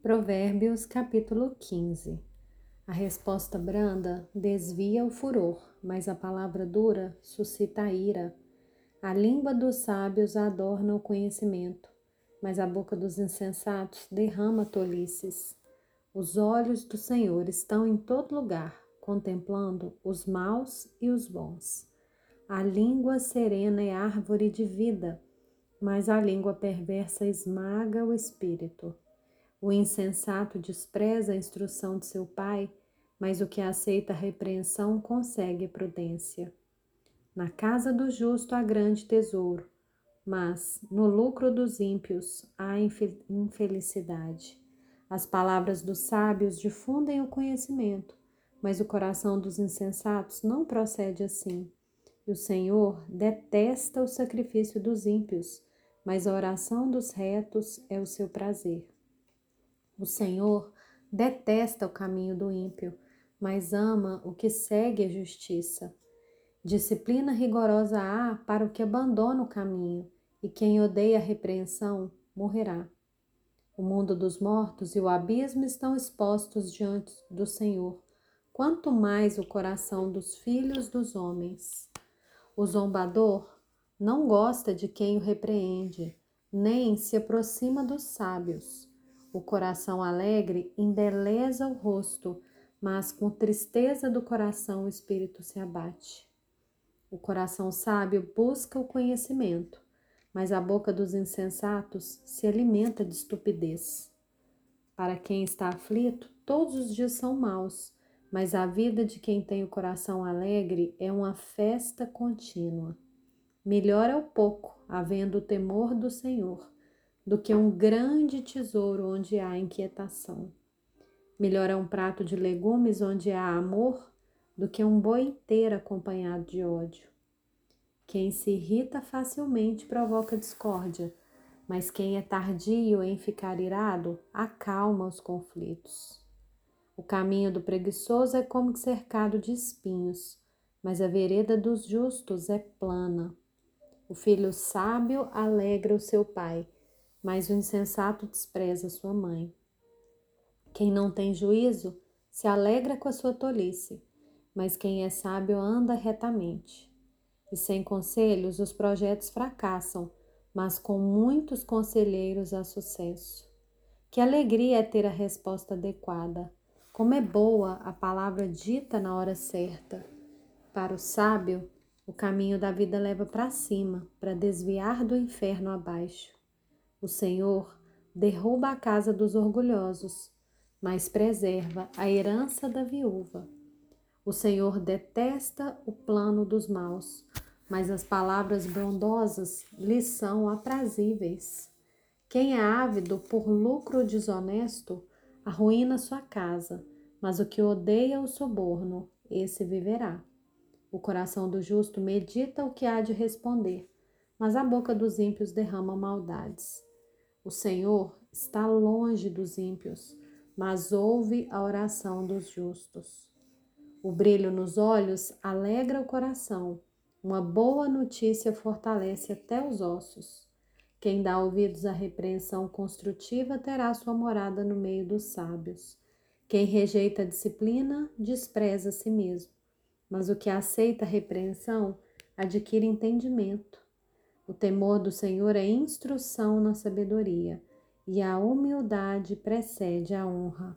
Provérbios capítulo 15 A resposta branda desvia o furor, mas a palavra dura suscita a ira. A língua dos sábios adorna o conhecimento, mas a boca dos insensatos derrama tolices. Os olhos do Senhor estão em todo lugar, contemplando os maus e os bons. A língua serena é árvore de vida, mas a língua perversa esmaga o espírito. O insensato despreza a instrução de seu pai, mas o que aceita a repreensão consegue prudência. Na casa do justo há grande tesouro, mas no lucro dos ímpios há infelicidade. As palavras dos sábios difundem o conhecimento, mas o coração dos insensatos não procede assim. E o Senhor detesta o sacrifício dos ímpios, mas a oração dos retos é o seu prazer. O Senhor detesta o caminho do ímpio, mas ama o que segue a justiça. Disciplina rigorosa há para o que abandona o caminho, e quem odeia a repreensão morrerá. O mundo dos mortos e o abismo estão expostos diante do Senhor, quanto mais o coração dos filhos dos homens. O zombador não gosta de quem o repreende, nem se aproxima dos sábios. O coração alegre embeleza o rosto, mas com tristeza do coração o espírito se abate. O coração sábio busca o conhecimento, mas a boca dos insensatos se alimenta de estupidez. Para quem está aflito, todos os dias são maus, mas a vida de quem tem o coração alegre é uma festa contínua. Melhor é o pouco, havendo o temor do Senhor, do que um grande tesouro onde há inquietação. Melhor é um prato de legumes onde há amor do que um boi inteiro acompanhado de ódio. Quem se irrita facilmente provoca discórdia, mas quem é tardio em ficar irado acalma os conflitos. O caminho do preguiçoso é como cercado de espinhos, mas a vereda dos justos é plana. O filho sábio alegra o seu pai mas o insensato despreza sua mãe. Quem não tem juízo se alegra com a sua tolice, mas quem é sábio anda retamente. E sem conselhos os projetos fracassam, mas com muitos conselheiros há sucesso. Que alegria é ter a resposta adequada. Como é boa a palavra dita na hora certa. Para o sábio, o caminho da vida leva para cima, para desviar do inferno abaixo. O Senhor derruba a casa dos orgulhosos, mas preserva a herança da viúva. O Senhor detesta o plano dos maus, mas as palavras bondosas lhe são aprazíveis. Quem é ávido por lucro desonesto arruína sua casa, mas o que odeia o suborno, esse viverá. O coração do justo medita o que há de responder, mas a boca dos ímpios derrama maldades. O Senhor está longe dos ímpios, mas ouve a oração dos justos. O brilho nos olhos alegra o coração, uma boa notícia fortalece até os ossos. Quem dá ouvidos à repreensão construtiva terá sua morada no meio dos sábios. Quem rejeita a disciplina despreza a si mesmo, mas o que aceita a repreensão adquire entendimento. O temor do Senhor é instrução na sabedoria, e a humildade precede a honra.